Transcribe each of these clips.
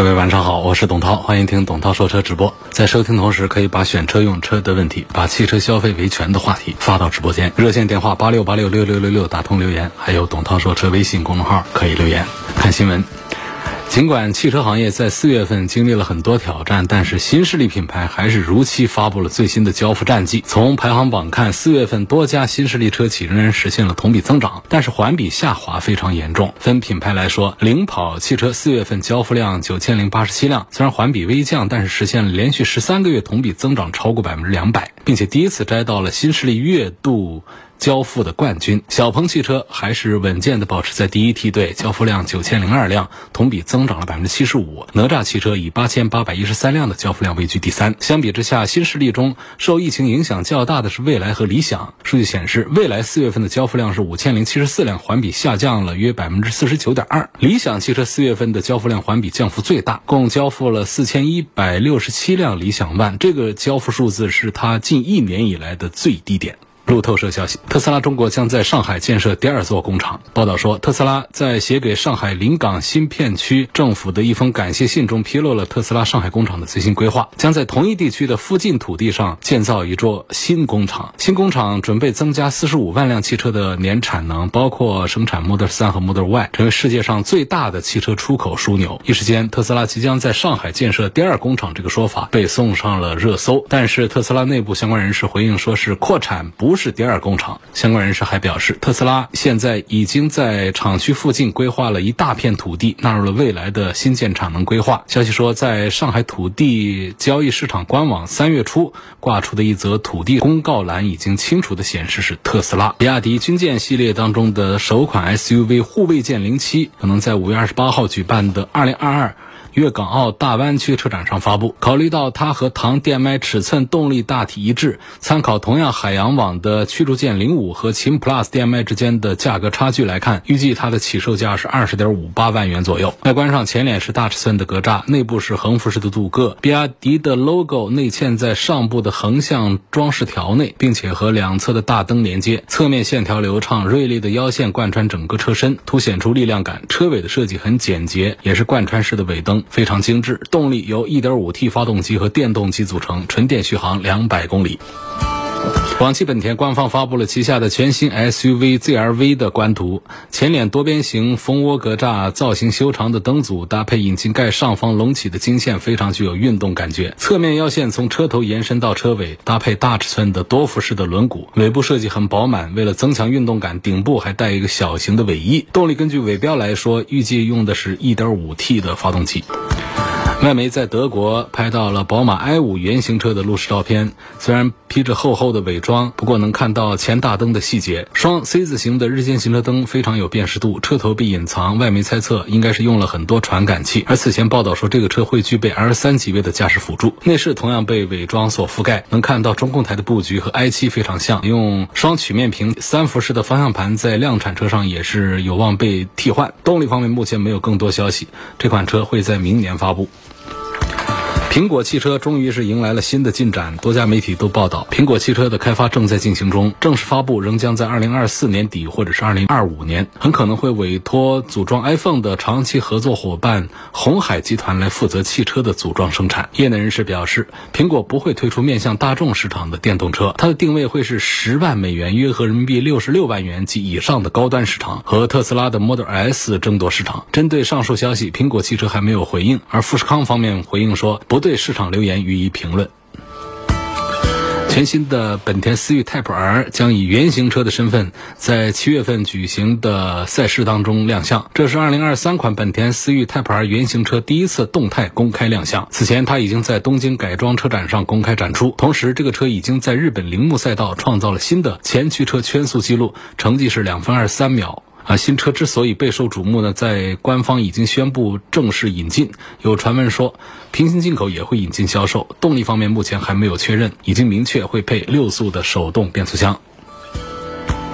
各位晚上好，我是董涛，欢迎听董涛说车直播。在收听同时，可以把选车用车的问题，把汽车消费维权的话题发到直播间，热线电话八六八六六六六六打通留言，还有董涛说车微信公众号可以留言看新闻。尽管汽车行业在四月份经历了很多挑战，但是新势力品牌还是如期发布了最新的交付战绩。从排行榜看，四月份多家新势力车企仍然实现了同比增长，但是环比下滑非常严重。分品牌来说，领跑汽车四月份交付量九千零八十七辆，虽然环比微降，但是实现了连续十三个月同比增长超过百分之两百，并且第一次摘到了新势力月度。交付的冠军，小鹏汽车还是稳健的保持在第一梯队，交付量九千零二辆，同比增长了百分之七十五。哪吒汽车以八千八百一十三辆的交付量位居第三。相比之下，新势力中受疫情影响较大的是蔚来和理想。数据显示，蔚来四月份的交付量是五千零七十四辆，环比下降了约百分之四十九点二。理想汽车四月份的交付量环比降幅最大，共交付了四千一百六十七辆理想 ONE，这个交付数字是它近一年以来的最低点。路透社消息，特斯拉中国将在上海建设第二座工厂。报道说，特斯拉在写给上海临港新片区政府的一封感谢信中披露了特斯拉上海工厂的最新规划，将在同一地区的附近土地上建造一座新工厂。新工厂准备增加四十五万辆汽车的年产能，包括生产 Model 3和 Model Y，成为世界上最大的汽车出口枢纽。一时间，特斯拉即将在上海建设第二工厂这个说法被送上了热搜。但是，特斯拉内部相关人士回应说是扩产，不是。第二工厂。相关人士还表示，特斯拉现在已经在厂区附近规划了一大片土地，纳入了未来的新建产能规划。消息说，在上海土地交易市场官网三月初挂出的一则土地公告栏，已经清楚的显示是特斯拉。比亚迪军舰系列当中的首款 SUV 护卫舰零七，可能在五月二十八号举办的二零二二。粤港澳大湾区车展上发布。考虑到它和唐 DM-i 尺寸、动力大体一致，参考同样海洋网的驱逐舰零五和秦 PLUS DM-i 之间的价格差距来看，预计它的起售价是二十点五八万元左右。外观上，前脸是大尺寸的格栅，内部是横幅式的镀铬，比亚迪的 logo 内嵌在上部的横向装饰条内，并且和两侧的大灯连接。侧面线条流畅，锐利的腰线贯穿整个车身，凸显出力量感。车尾的设计很简洁，也是贯穿式的尾灯。非常精致，动力由 1.5T 发动机和电动机组成，纯电续航200公里。广汽本田官方发布了旗下的全新 SUV ZR-V 的官图，前脸多边形蜂窝格栅，造型修长的灯组搭配引擎盖上方隆起的金线，非常具有运动感觉。侧面腰线从车头延伸到车尾，搭配大尺寸的多辐式的轮毂，尾部设计很饱满。为了增强运动感，顶部还带一个小型的尾翼。动力根据尾标来说，预计用的是一点五 T 的发动机。外媒在德国拍到了宝马 i5 原型车的路试照片，虽然披着厚厚的伪装，不过能看到前大灯的细节。双 C 字形的日间行车灯非常有辨识度，车头被隐藏，外媒猜测应该是用了很多传感器。而此前报道说这个车会具备 L3 级别的驾驶辅助。内饰同样被伪装所覆盖，能看到中控台的布局和 i7 非常像，用双曲面屏三辐式的方向盘在量产车上也是有望被替换。动力方面目前没有更多消息，这款车会在明年发布。苹果汽车终于是迎来了新的进展，多家媒体都报道，苹果汽车的开发正在进行中，正式发布仍将在二零二四年底或者是二零二五年，很可能会委托组装 iPhone 的长期合作伙伴红海集团来负责汽车的组装生产。业内人士表示，苹果不会推出面向大众市场的电动车，它的定位会是十万美元（约合人民币六十六万元）及以上的高端市场，和特斯拉的 Model S 争夺市场。针对上述消息，苹果汽车还没有回应，而富士康方面回应说不。对市场留言予以评论。全新的本田思域 Type R 将以原型车的身份在七月份举行的赛事当中亮相。这是2023款本田思域 Type R 原型车第一次动态公开亮相。此前，它已经在东京改装车展上公开展出。同时，这个车已经在日本铃木赛道创造了新的前驱车圈速记录，成绩是两分二十三秒。啊，新车之所以备受瞩目呢，在官方已经宣布正式引进，有传闻说平行进口也会引进销售。动力方面目前还没有确认，已经明确会配六速的手动变速箱。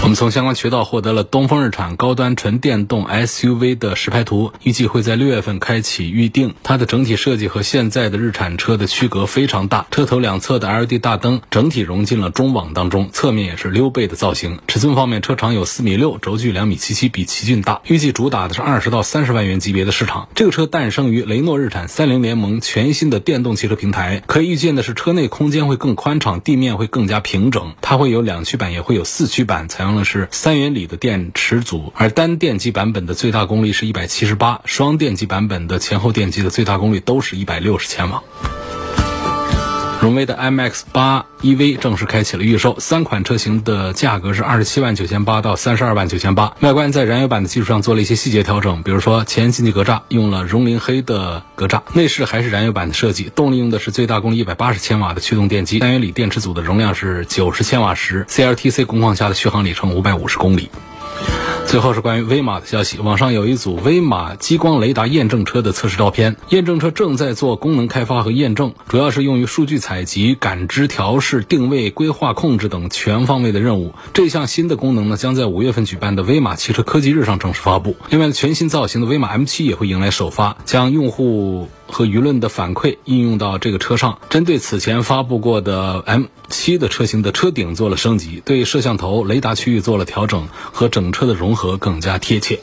我们从相关渠道获得了东风日产高端纯电动 SUV 的实拍图，预计会在六月份开启预定。它的整体设计和现在的日产车的区隔非常大，车头两侧的 LED 大灯整体融进了中网当中，侧面也是溜背的造型。尺寸方面，车长有四米六，轴距两米七七，比奇骏大。预计主打的是二十到三十万元级别的市场。这个车诞生于雷诺日产三菱联盟全新的电动汽车平台，可以预见的是车内空间会更宽敞，地面会更加平整。它会有两驱版，也会有四驱版，采用那是三元锂的电池组，而单电机版本的最大功率是一百七十八，双电机版本的前后电机的最大功率都是一百六十千瓦。荣威的 MX 八 EV 正式开启了预售，三款车型的价格是二十七万九千八到三十二万九千八。外观在燃油版的基础上做了一些细节调整，比如说前进气格栅用了熔灵黑的格栅，内饰还是燃油版的设计，动力用的是最大功率一百八十千瓦的驱动电机，单元锂电池组的容量是九十千瓦时，CLTC 工况下的续航里程五百五十公里。最后是关于威马的消息，网上有一组威马激光雷达验证车的测试照片，验证车正在做功能开发和验证，主要是用于数据采集、感知、调试、定位、规划、控制等全方位的任务。这项新的功能呢，将在五月份举办的威马汽车科技日上正式发布。另外，全新造型的威马 M7 也会迎来首发，将用户。和舆论的反馈应用到这个车上，针对此前发布过的 M 七的车型的车顶做了升级，对摄像头、雷达区域做了调整，和整车的融合更加贴切。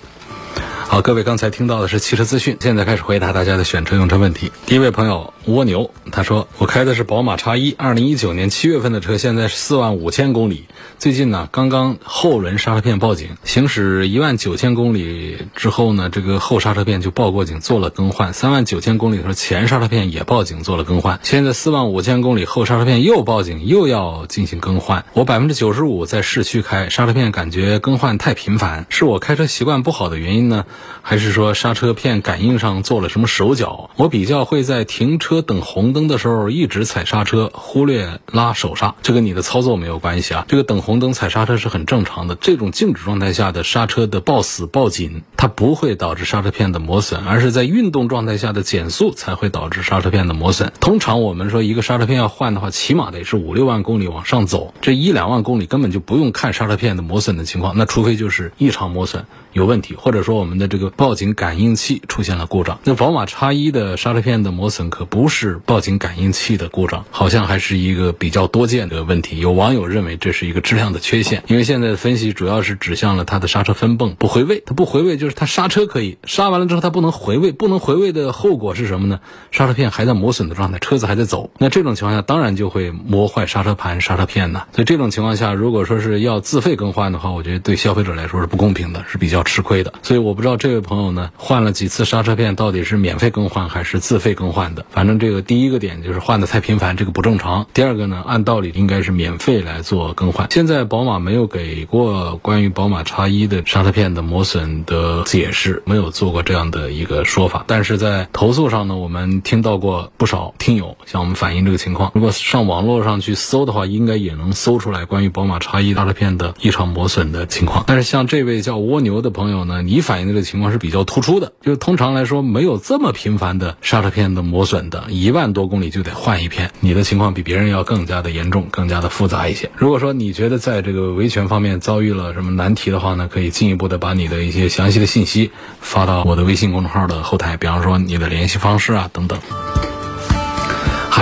好，各位刚才听到的是汽车资讯，现在开始回答大家的选车用车问题。第一位朋友蜗牛，他说我开的是宝马叉一，二零一九年七月份的车，现在是四万五千公里。最近呢，刚刚后轮刹车片报警，行驶一万九千公里之后呢，这个后刹车片就报过警，做了更换。三万九千公里的时候，前刹车片也报警，做了更换。现在四万五千公里后刹车片又报警，又要进行更换。我百分之九十五在市区开，刹车片感觉更换太频繁，是我开车习惯不好的原因呢？还是说刹车片感应上做了什么手脚？我比较会在停车车等红灯的时候一直踩刹车，忽略拉手刹，这跟你的操作没有关系啊。这个等红灯踩刹车是很正常的。这种静止状态下的刹车的抱死抱紧，它不会导致刹车片的磨损，而是在运动状态下的减速才会导致刹车片的磨损。通常我们说一个刹车片要换的话，起码得是五六万公里往上走，这一两万公里根本就不用看刹车片的磨损的情况，那除非就是异常磨损。有问题，或者说我们的这个报警感应器出现了故障。那宝马叉一的刹车片的磨损可不是报警感应器的故障，好像还是一个比较多见的问题。有网友认为这是一个质量的缺陷，因为现在的分析主要是指向了它的刹车分泵不回位。它不回位就是它刹车可以刹完了之后它不能回位，不能回位的后果是什么呢？刹车片还在磨损的状态，车子还在走。那这种情况下当然就会磨坏刹车盘、刹车片呢。所以这种情况下，如果说是要自费更换的话，我觉得对消费者来说是不公平的，是比较。吃亏的，所以我不知道这位朋友呢换了几次刹车片，到底是免费更换还是自费更换的。反正这个第一个点就是换的太频繁，这个不正常。第二个呢，按道理应该是免费来做更换。现在宝马没有给过关于宝马叉一的刹车片的磨损的解释，没有做过这样的一个说法。但是在投诉上呢，我们听到过不少听友向我们反映这个情况。如果上网络上去搜的话，应该也能搜出来关于宝马叉一刹车片的异常磨损的情况。但是像这位叫蜗牛的。朋友呢，你反映的这个情况是比较突出的，就是通常来说没有这么频繁的刹车片的磨损的，一万多公里就得换一片。你的情况比别人要更加的严重，更加的复杂一些。如果说你觉得在这个维权方面遭遇了什么难题的话呢，可以进一步的把你的一些详细的信息发到我的微信公众号的后台，比方说你的联系方式啊等等。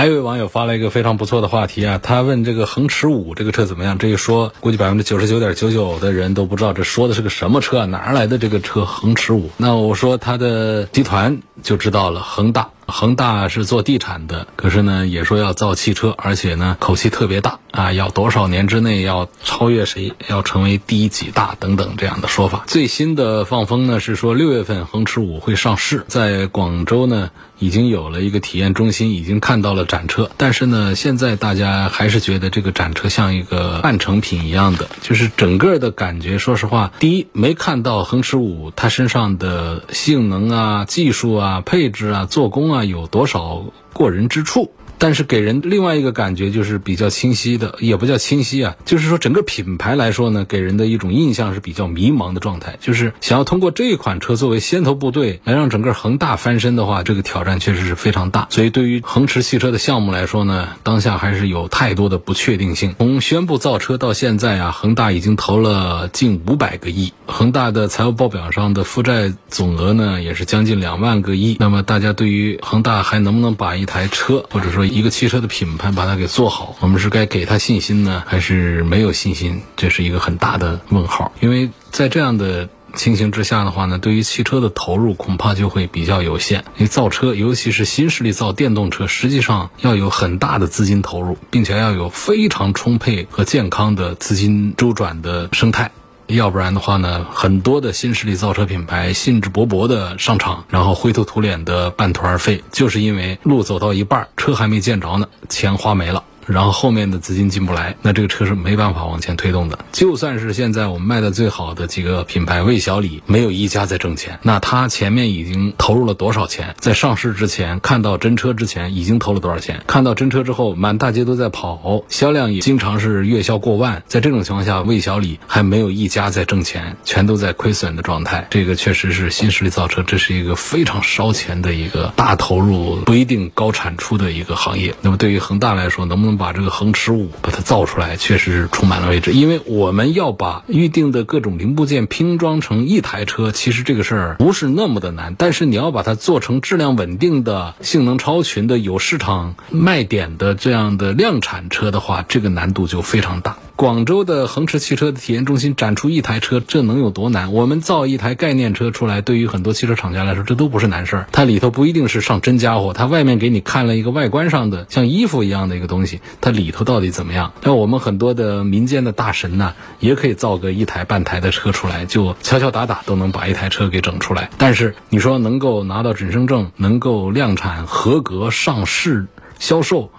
还有一位网友发了一个非常不错的话题啊，他问这个恒驰五这个车怎么样？这一说，估计百分之九十九点九九的人都不知道这说的是个什么车，哪来的这个车恒驰五？那我说他的集团就知道了，恒大。恒大是做地产的，可是呢也说要造汽车，而且呢口气特别大啊，要多少年之内要超越谁，要成为第几大等等这样的说法。最新的放风呢是说六月份恒驰五会上市，在广州呢已经有了一个体验中心，已经看到了展车。但是呢现在大家还是觉得这个展车像一个半成品一样的，就是整个的感觉，说实话，第一没看到恒驰五它身上的性能啊、技术啊、配置啊、做工啊。有多少过人之处？但是给人另外一个感觉就是比较清晰的，也不叫清晰啊，就是说整个品牌来说呢，给人的一种印象是比较迷茫的状态。就是想要通过这一款车作为先头部队来让整个恒大翻身的话，这个挑战确实是非常大。所以对于恒驰汽车的项目来说呢，当下还是有太多的不确定性。从宣布造车到现在啊，恒大已经投了近五百个亿，恒大的财务报表上的负债总额呢也是将近两万个亿。那么大家对于恒大还能不能把一台车或者说一个汽车的品牌把它给做好，我们是该给他信心呢，还是没有信心？这是一个很大的问号。因为在这样的情形之下的话呢，对于汽车的投入恐怕就会比较有限。因为造车，尤其是新势力造电动车，实际上要有很大的资金投入，并且要有非常充沛和健康的资金周转的生态。要不然的话呢，很多的新势力造车品牌兴致勃勃的上场，然后灰头土脸的半途而废，就是因为路走到一半，车还没见着呢，钱花没了。然后后面的资金进不来，那这个车是没办法往前推动的。就算是现在我们卖的最好的几个品牌，魏小李没有一家在挣钱。那他前面已经投入了多少钱？在上市之前，看到真车之前，已经投了多少钱？看到真车之后，满大街都在跑，销量也经常是月销过万。在这种情况下，魏小李还没有一家在挣钱，全都在亏损的状态。这个确实是新势力造车，这是一个非常烧钱的一个大投入、不一定高产出的一个行业。那么对于恒大来说，能不能？把这个恒驰五把它造出来，确实是充满了未知。因为我们要把预定的各种零部件拼装成一台车，其实这个事儿不是那么的难。但是你要把它做成质量稳定的、性能超群的、有市场卖点的这样的量产车的话，这个难度就非常大。广州的恒驰汽车的体验中心展出一台车，这能有多难？我们造一台概念车出来，对于很多汽车厂家来说，这都不是难事儿。它里头不一定是上真家伙，它外面给你看了一个外观上的像衣服一样的一个东西，它里头到底怎么样？那我们很多的民间的大神呢，也可以造个一台半台的车出来，就敲敲打打都能把一台车给整出来。但是你说能够拿到准生证，能够量产合格上市销售？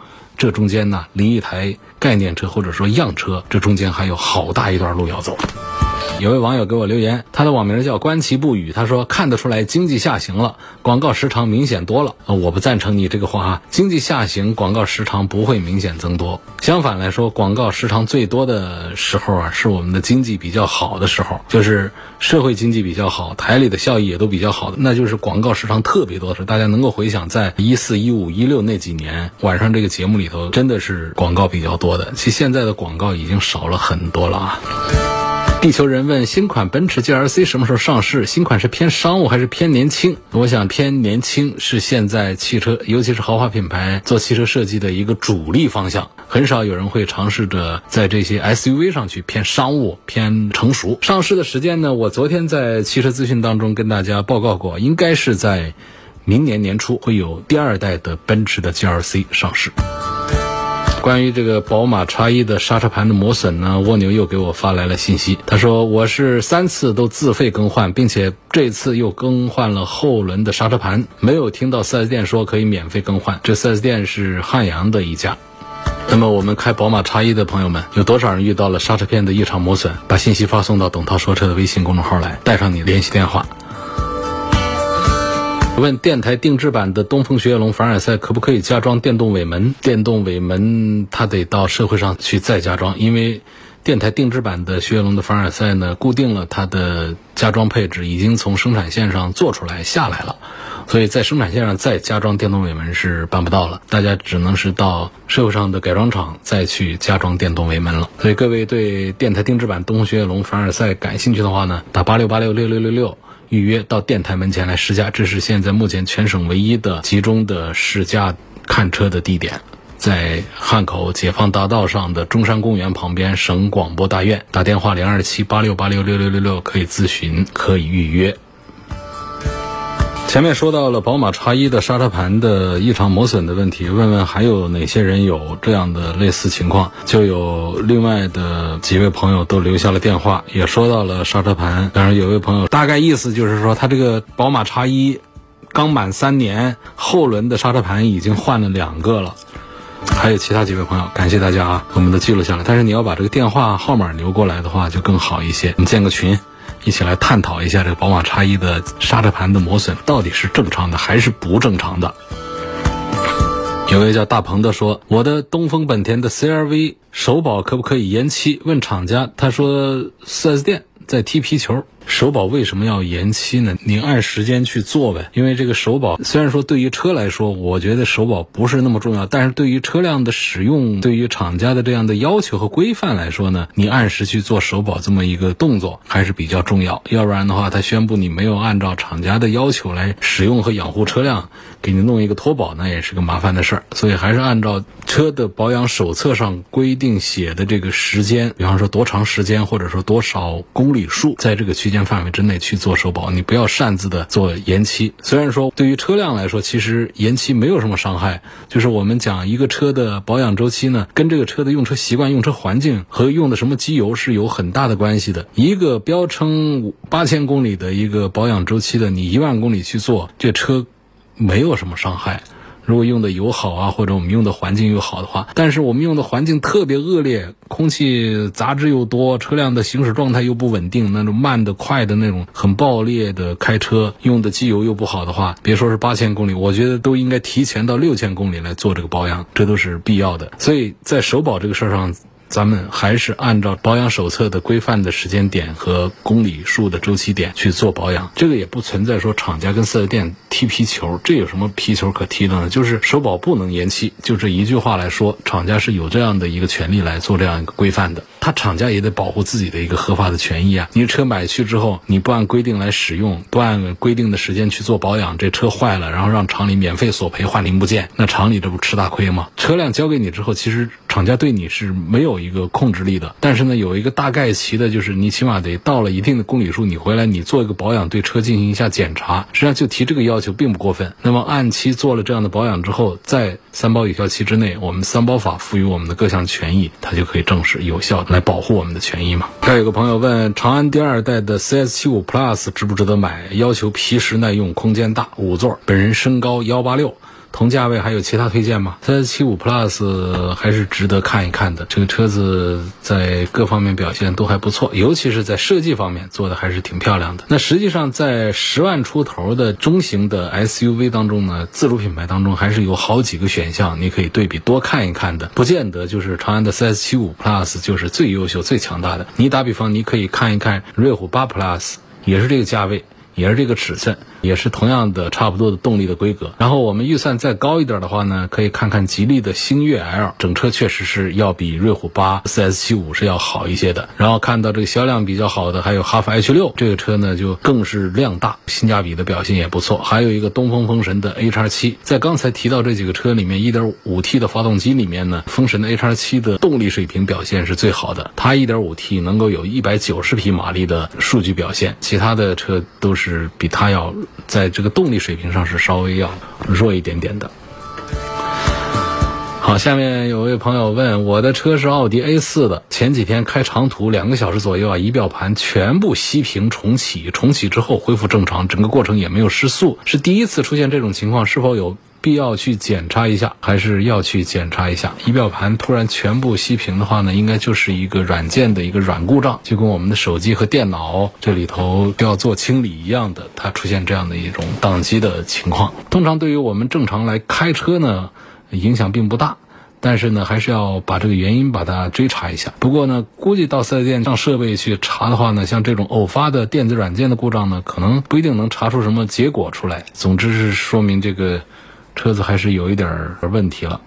这中间呢，离一台概念车或者说样车，这中间还有好大一段路要走。有位网友给我留言，他的网名叫观其不语。他说看得出来经济下行了，广告时长明显多了。我不赞成你这个话啊，经济下行，广告时长不会明显增多。相反来说，广告时长最多的时候啊，是我们的经济比较好的时候，就是社会经济比较好，台里的效益也都比较好的，那就是广告时长特别多的时候。大家能够回想，在一四、一五、一六那几年晚上这个节目里头，真的是广告比较多的。其实现在的广告已经少了很多了啊。地球人问：新款奔驰 GLC 什么时候上市？新款是偏商务还是偏年轻？我想偏年轻是现在汽车，尤其是豪华品牌做汽车设计的一个主力方向。很少有人会尝试着在这些 SUV 上去偏商务、偏成熟。上市的时间呢？我昨天在汽车资讯当中跟大家报告过，应该是在明年年初会有第二代的奔驰的 GLC 上市。关于这个宝马叉一的刹车盘的磨损呢，蜗牛又给我发来了信息。他说我是三次都自费更换，并且这次又更换了后轮的刹车盘，没有听到 4S 店说可以免费更换。这 4S 店是汉阳的一家。那么我们开宝马叉一的朋友们，有多少人遇到了刹车片的异常磨损？把信息发送到董涛说车的微信公众号来，带上你联系电话。问电台定制版的东风雪铁龙凡尔赛可不可以加装电动尾门？电动尾门它得到社会上去再加装，因为电台定制版的雪铁龙的凡尔赛呢，固定了它的加装配置，已经从生产线上做出来下来了，所以在生产线上再加装电动尾门是办不到了，大家只能是到社会上的改装厂再去加装电动尾门了。所以各位对电台定制版东风雪铁龙凡尔赛感兴趣的话呢，打八六八六六六六六。预约到电台门前来试驾，这是现在目前全省唯一的集中的试驾看车的地点，在汉口解放大道上的中山公园旁边省广播大院。打电话零二七八六八六六六六六可以咨询，可以预约。前面说到了宝马叉一的刹车盘的异常磨损的问题，问问还有哪些人有这样的类似情况？就有另外的几位朋友都留下了电话，也说到了刹车盘。当然，有位朋友大概意思就是说，他这个宝马叉一刚满三年，后轮的刹车盘已经换了两个了。还有其他几位朋友，感谢大家啊，我们都记录下来。但是你要把这个电话号码留过来的话，就更好一些。你建个群。一起来探讨一下这个宝马叉一的刹车盘的磨损到底是正常的还是不正常的。有位叫大鹏的说：“我的东风本田的 CRV 首保可不可以延期？问厂家，他说 4S 店在踢皮球。”首保为什么要延期呢？你按时间去做呗。因为这个首保虽然说对于车来说，我觉得首保不是那么重要，但是对于车辆的使用，对于厂家的这样的要求和规范来说呢，你按时去做首保这么一个动作还是比较重要。要不然的话，他宣布你没有按照厂家的要求来使用和养护车辆，给你弄一个脱保，那也是个麻烦的事儿。所以还是按照车的保养手册上规定写的这个时间，比方说多长时间，或者说多少公里数，在这个区。间范围之内去做首保，你不要擅自的做延期。虽然说对于车辆来说，其实延期没有什么伤害。就是我们讲一个车的保养周期呢，跟这个车的用车习惯、用车环境和用的什么机油是有很大的关系的。一个标称八千公里的一个保养周期的，你一万公里去做，这车没有什么伤害。如果用的油好啊，或者我们用的环境又好的话，但是我们用的环境特别恶劣，空气杂质又多，车辆的行驶状态又不稳定，那种慢的、快的那种很暴烈的开车，用的机油又不好的话，别说是八千公里，我觉得都应该提前到六千公里来做这个保养，这都是必要的。所以在首保这个事儿上。咱们还是按照保养手册的规范的时间点和公里数的周期点去做保养，这个也不存在说厂家跟四 S 店踢皮球，这有什么皮球可踢的呢？就是首保不能延期，就这一句话来说，厂家是有这样的一个权利来做这样一个规范的。他厂家也得保护自己的一个合法的权益啊！你车买去之后，你不按规定来使用，不按规定的时间去做保养，这车坏了，然后让厂里免费索赔换零部件，那厂里这不吃大亏吗？车辆交给你之后，其实厂家对你是没有一个控制力的，但是呢，有一个大概齐的，就是你起码得到了一定的公里数，你回来你做一个保养，对车进行一下检查，实际上就提这个要求并不过分。那么按期做了这样的保养之后，在三包有效期之内，我们三包法赋予我们的各项权益，它就可以正式有效来保护我们的权益嘛。还有个朋友问，长安第二代的 CS75 Plus 值不值得买？要求皮实耐用，空间大，五座，本人身高幺八六。同价位还有其他推荐吗？CS 七五 Plus 还是值得看一看的。这个车子在各方面表现都还不错，尤其是在设计方面做的还是挺漂亮的。那实际上在十万出头的中型的 SUV 当中呢，自主品牌当中还是有好几个选项，你可以对比多看一看的。不见得就是长安的 CS 七五 Plus 就是最优秀、最强大的。你打比方，你可以看一看瑞虎八 Plus，也是这个价位。也是这个尺寸，也是同样的差不多的动力的规格。然后我们预算再高一点的话呢，可以看看吉利的星越 L，整车确实是要比瑞虎八 4S75 是要好一些的。然后看到这个销量比较好的还有哈弗 H 六，这个车呢就更是量大，性价比的表现也不错。还有一个东风风神的 A 叉七，在刚才提到这几个车里面，1.5T 的发动机里面呢，风神的 A 叉七的动力水平表现是最好的，它 1.5T 能够有一百九十匹马力的数据表现，其他的车都。是比它要在这个动力水平上是稍微要弱一点点的。好，下面有位朋友问，我的车是奥迪 A 四的，前几天开长途两个小时左右啊，仪表盘全部熄屏重启，重启之后恢复正常，整个过程也没有失速，是第一次出现这种情况，是否有？必要去检查一下，还是要去检查一下。仪表盘突然全部熄屏的话呢，应该就是一个软件的一个软故障，就跟我们的手机和电脑这里头都要做清理一样的，它出现这样的一种宕机的情况。通常对于我们正常来开车呢，影响并不大，但是呢，还是要把这个原因把它追查一下。不过呢，估计到四 S 店上设备去查的话呢，像这种偶发的电子软件的故障呢，可能不一定能查出什么结果出来。总之是说明这个。车子还是有一点儿问题了，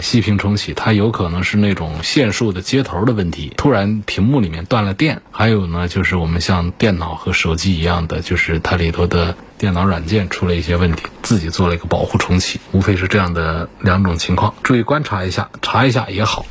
熄屏重启，它有可能是那种线束的接头的问题，突然屏幕里面断了电。还有呢，就是我们像电脑和手机一样的，就是它里头的电脑软件出了一些问题，自己做了一个保护重启，无非是这样的两种情况，注意观察一下，查一下也好。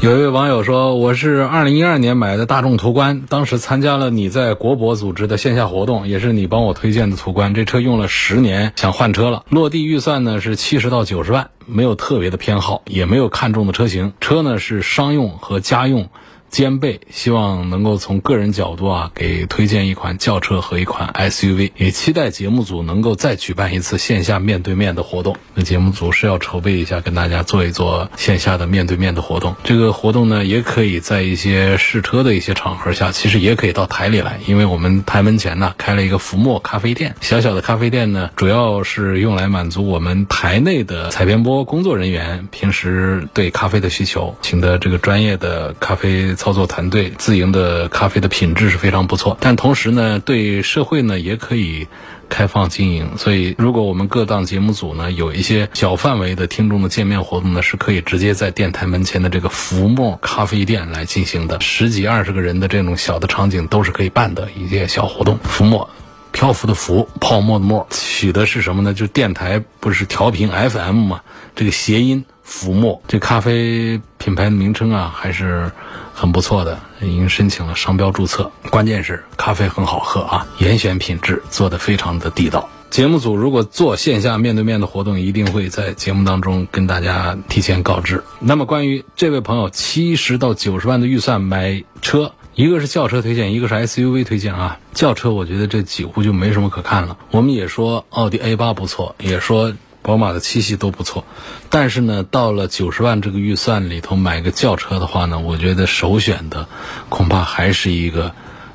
有一位网友说：“我是二零一二年买的大众途观，当时参加了你在国博组织的线下活动，也是你帮我推荐的途观。这车用了十年，想换车了。落地预算呢是七十到九十万，没有特别的偏好，也没有看中的车型。车呢是商用和家用。”兼备，希望能够从个人角度啊，给推荐一款轿车和一款 SUV。也期待节目组能够再举办一次线下面对面的活动。那节目组是要筹备一下，跟大家做一做线下的面对面的活动。这个活动呢，也可以在一些试车的一些场合下，其实也可以到台里来，因为我们台门前呢开了一个福墨咖啡店，小小的咖啡店呢，主要是用来满足我们台内的采编播工作人员平时对咖啡的需求，请的这个专业的咖啡操作团队，自营的咖啡的品质是非常不错。但同时呢，对社会呢也可以开放经营。所以，如果我们各档节目组呢有一些小范围的听众的见面活动呢，是可以直接在电台门前的这个浮沫咖啡店来进行的。十几二十个人的这种小的场景都是可以办的一些小活动。浮沫。漂浮的浮，泡沫的沫，取的是什么呢？就电台不是调频 FM 嘛？这个谐音浮沫，这咖啡品牌的名称啊，还是很不错的，已经申请了商标注册。关键是咖啡很好喝啊，严选品质，做的非常的地道。节目组如果做线下面对面的活动，一定会在节目当中跟大家提前告知。那么关于这位朋友七十到九十万的预算买车。一个是轿车推荐，一个是 SUV 推荐啊。轿车我觉得这几乎就没什么可看了。我们也说奥迪 A 八不错，也说宝马的七系都不错，但是呢，到了九十万这个预算里头买个轿车的话呢，我觉得首选的恐怕还是一个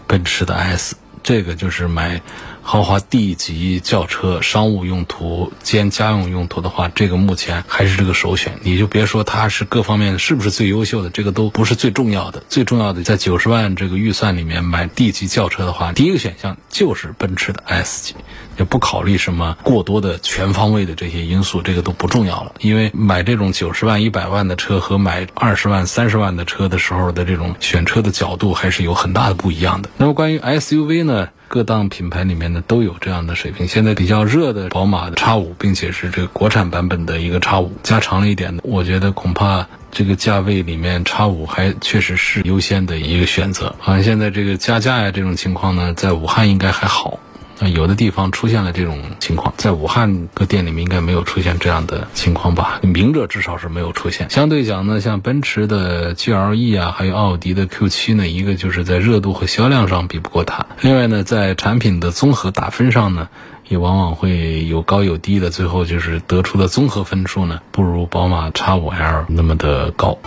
奔驰的 S。这个就是买豪华 D 级轿车，商务用途兼家用用途的话，这个目前还是这个首选。你就别说它是各方面是不是最优秀的，这个都不是最重要的。最重要的，在九十万这个预算里面买 D 级轿车的话，第一个选项就是奔驰的 S 级，也不考虑什么过多的全方位的这些因素，这个都不重要了。因为买这种九十万、一百万的车和买二十万、三十万的车的时候的这种选车的角度还是有很大的不一样的。那么关于 SUV 呢？各档品牌里面呢都有这样的水平。现在比较热的宝马的叉五，并且是这个国产版本的一个叉五，加长了一点的，我觉得恐怕这个价位里面叉五还确实是优先的一个选择。好像现在这个加价呀这种情况呢，在武汉应该还好。有的地方出现了这种情况，在武汉各店里面应该没有出现这样的情况吧？明着至少是没有出现。相对讲呢，像奔驰的 GLE 啊，还有奥迪的 Q7 呢，一个就是在热度和销量上比不过它，另外呢，在产品的综合打分上呢，也往往会有高有低的，最后就是得出的综合分数呢，不如宝马 X5L 那么的高。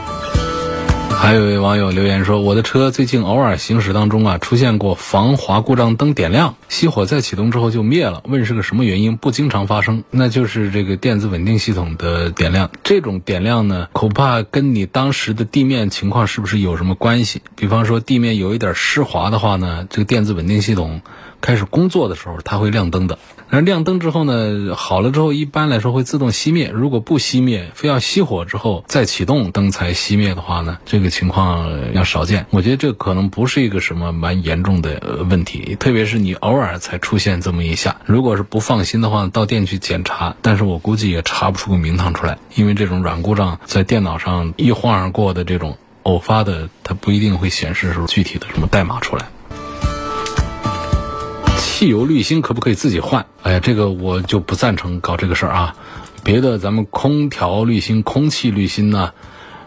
还有一位网友留言说：“我的车最近偶尔行驶当中啊，出现过防滑故障灯点亮，熄火再启动之后就灭了。问是个什么原因？不经常发生，那就是这个电子稳定系统的点亮。这种点亮呢，恐怕跟你当时的地面情况是不是有什么关系？比方说地面有一点湿滑的话呢，这个电子稳定系统。”开始工作的时候，它会亮灯的。而亮灯之后呢，好了之后，一般来说会自动熄灭。如果不熄灭，非要熄火之后再启动灯才熄灭的话呢，这个情况要少见。我觉得这可能不是一个什么蛮严重的问题，特别是你偶尔才出现这么一下。如果是不放心的话，到店去检查，但是我估计也查不出个名堂出来，因为这种软故障在电脑上一晃而过的这种偶发的，它不一定会显示出具体的什么代码出来。汽油滤芯可不可以自己换？哎呀，这个我就不赞成搞这个事儿啊！别的咱们空调滤芯、空气滤芯呢，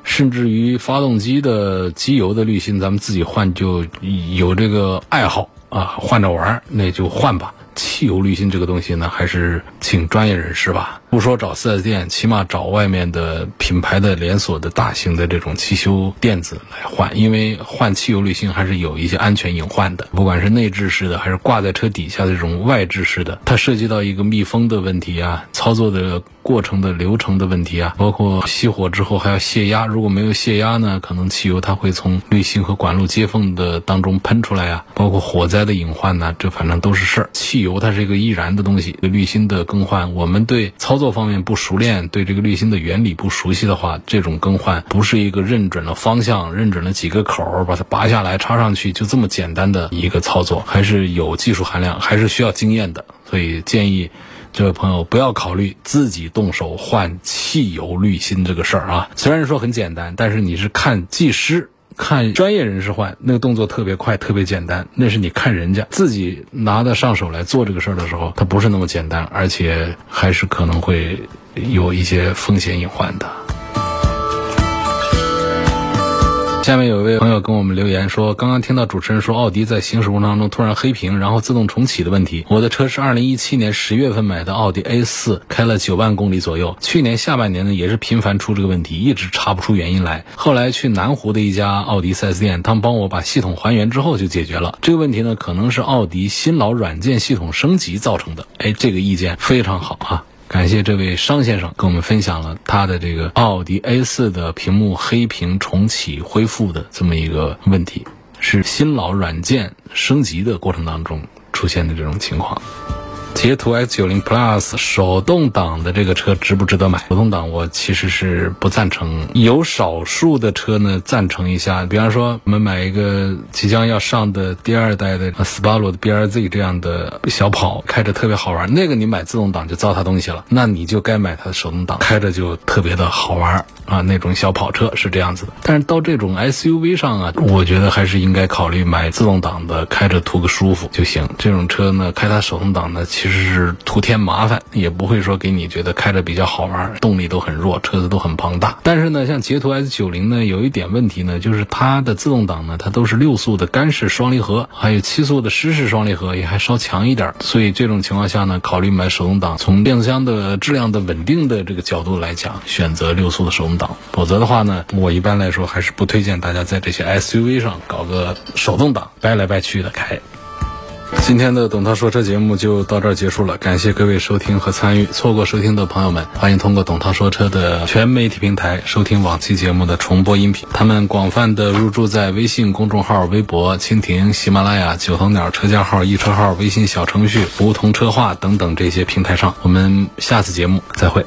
甚至于发动机的机油的滤芯，咱们自己换就有这个爱好啊，换着玩儿，那就换吧。汽油滤芯这个东西呢，还是请专业人士吧。不说找四 S 店，起码找外面的品牌的连锁的大型的这种汽修店子来换，因为换汽油滤芯还是有一些安全隐患的。不管是内置式的，还是挂在车底下的这种外置式的，它涉及到一个密封的问题啊，操作的过程的流程的问题啊，包括熄火之后还要泄压，如果没有泄压呢，可能汽油它会从滤芯和管路接缝的当中喷出来啊，包括火灾的隐患呢，这反正都是事儿。汽油它是一个易燃的东西，滤芯的更换，我们对操作各方面不熟练，对这个滤芯的原理不熟悉的话，这种更换不是一个认准了方向、认准了几个口，把它拔下来插上去就这么简单的一个操作，还是有技术含量，还是需要经验的。所以建议这位朋友不要考虑自己动手换汽油滤芯这个事儿啊。虽然说很简单，但是你是看技师。看专业人士换那个动作特别快，特别简单，那是你看人家自己拿得上手来做这个事儿的时候，它不是那么简单，而且还是可能会有一些风险隐患的。下面有一位朋友跟我们留言说，刚刚听到主持人说奥迪在行驶过程当中突然黑屏，然后自动重启的问题。我的车是二零一七年十月份买的奥迪 A 四，开了九万公里左右。去年下半年呢也是频繁出这个问题，一直查不出原因来。后来去南湖的一家奥迪 4S 店，他们帮我把系统还原之后就解决了这个问题呢，可能是奥迪新老软件系统升级造成的。哎，这个意见非常好啊。感谢这位商先生跟我们分享了他的这个奥迪 A4 的屏幕黑屏重启恢复的这么一个问题，是新老软件升级的过程当中出现的这种情况。捷途 X 九零 Plus 手动挡的这个车值不值得买？手动挡我其实是不赞成，有少数的车呢赞成一下。比方说，我们买一个即将要上的第二代的斯巴鲁的 BRZ 这样的小跑，开着特别好玩。那个你买自动挡就糟蹋东西了，那你就该买它的手动挡，开着就特别的好玩啊。那种小跑车是这样子的。但是到这种 SUV 上啊，我觉得还是应该考虑买自动挡的，开着图个舒服就行。这种车呢，开它手动挡呢，其实是图添麻烦，也不会说给你觉得开着比较好玩，动力都很弱，车子都很庞大。但是呢，像捷途 S 九零呢，有一点问题呢，就是它的自动挡呢，它都是六速的干式双离合，还有七速的湿式双离合，也还稍强一点。所以这种情况下呢，考虑买手动挡，从变速箱的质量的稳定的这个角度来讲，选择六速的手动挡。否则的话呢，我一般来说还是不推荐大家在这些 SUV 上搞个手动挡，掰来掰去的开。今天的董涛说车节目就到这儿结束了，感谢各位收听和参与。错过收听的朋友们，欢迎通过董涛说车的全媒体平台收听往期节目的重播音频。他们广泛的入驻在微信公众号、微博、蜻蜓、喜马拉雅、九头鸟车架号、易车号、微信小程序、梧桐车话等等这些平台上。我们下次节目再会。